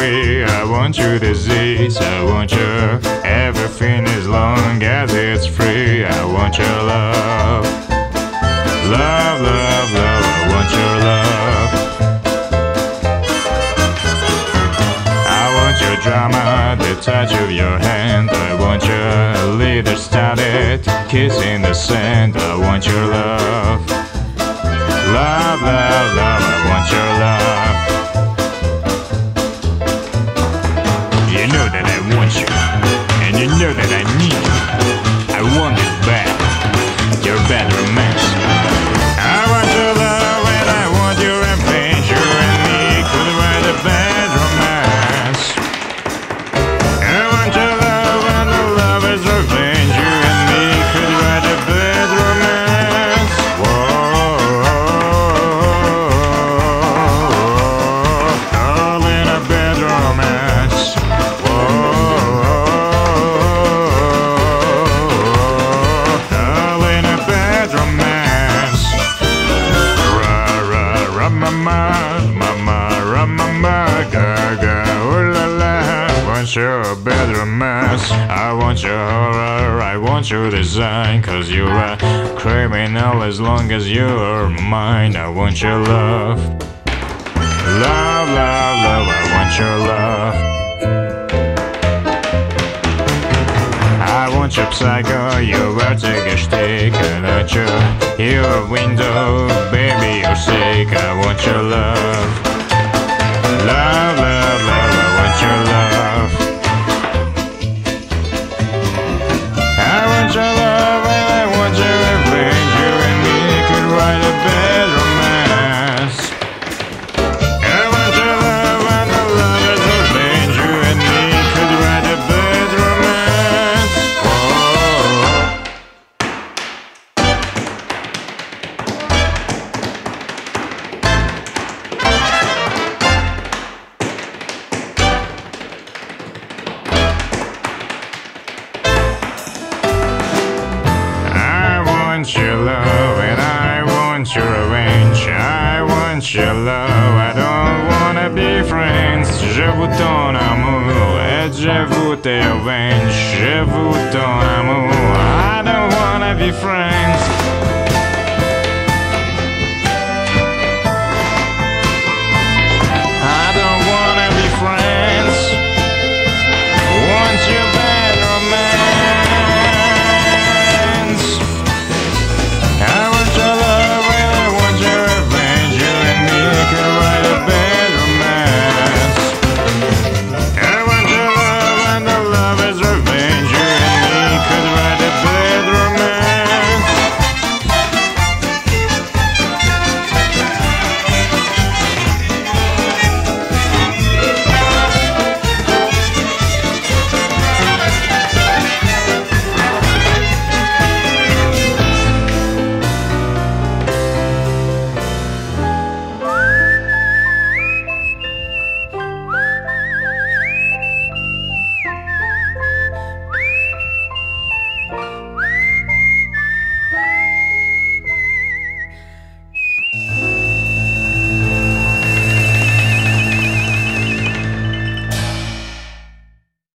way. I want your disease, I want your everything as long as it's free. I want your love. Love, love, love, I want your love. I want your drama, the touch of your hand. I want your leader started kissing the sand. I want your love. Love, love, love. You know that I want you, mama, mama ra mama, ga ga ooh la la. Want your bad romance. I want your horror. I want your design. Cause you're a criminal as long as you're mine. I want your love. Love, love, love. I want your love. I want your psycho, your vertigo stick, I want your, window, baby, you're sick. I want your. Love, friends. Je vous ton amour et je vous revenge. Je vous ton amour, I don't wanna be friends.